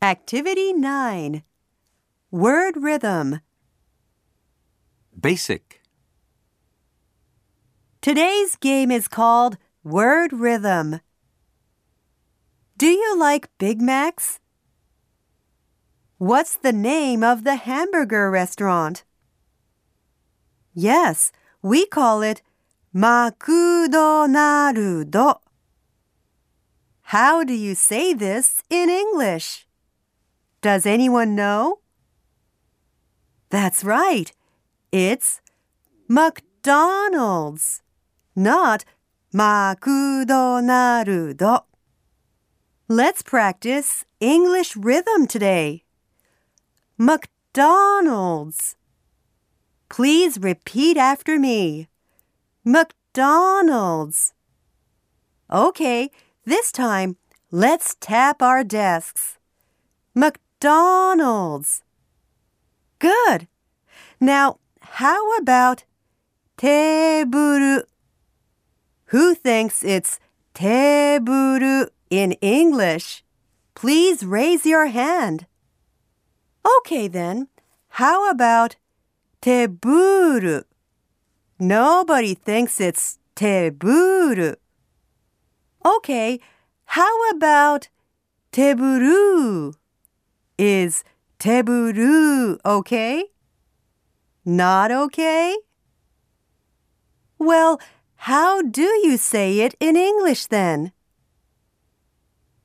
Activity 9 Word Rhythm. Basic. Today's game is called Word Rhythm. Do you like Big Macs? What's the name of the hamburger restaurant? Yes, we call it McDonald's. How do you say this in English? Does anyone know? That's right. It's McDonald's, not McDonald. Let's practice English rhythm today. McDonald's. Please repeat after me. McDonald's. Okay, this time let's tap our desks. McDonald's. Good. Now, how about table? Who thinks it's table in English? Please raise your hand. Okay then, how about teburu? Nobody thinks it's teburu. Okay, how about teburu? Is teburu okay? Not okay? Well, how do you say it in English then?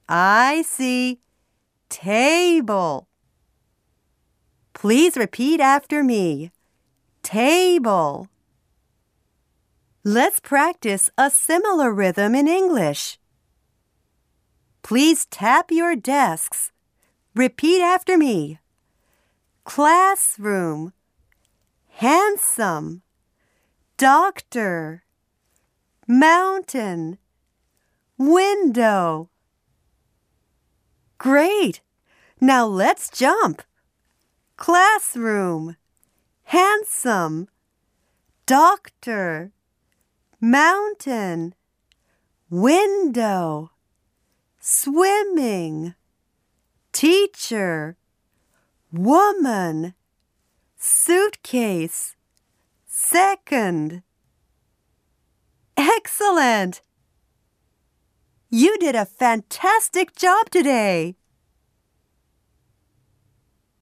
I see. Table. Please repeat after me. Table. Let's practice a similar rhythm in English. Please tap your desks. Repeat after me. Classroom. Handsome. Doctor. Mountain. Window. Great! Now let's jump. Classroom. Handsome. Doctor. Mountain. Window. Swimming. Teacher. Woman. Suitcase. Second. Excellent! You did a fantastic job today.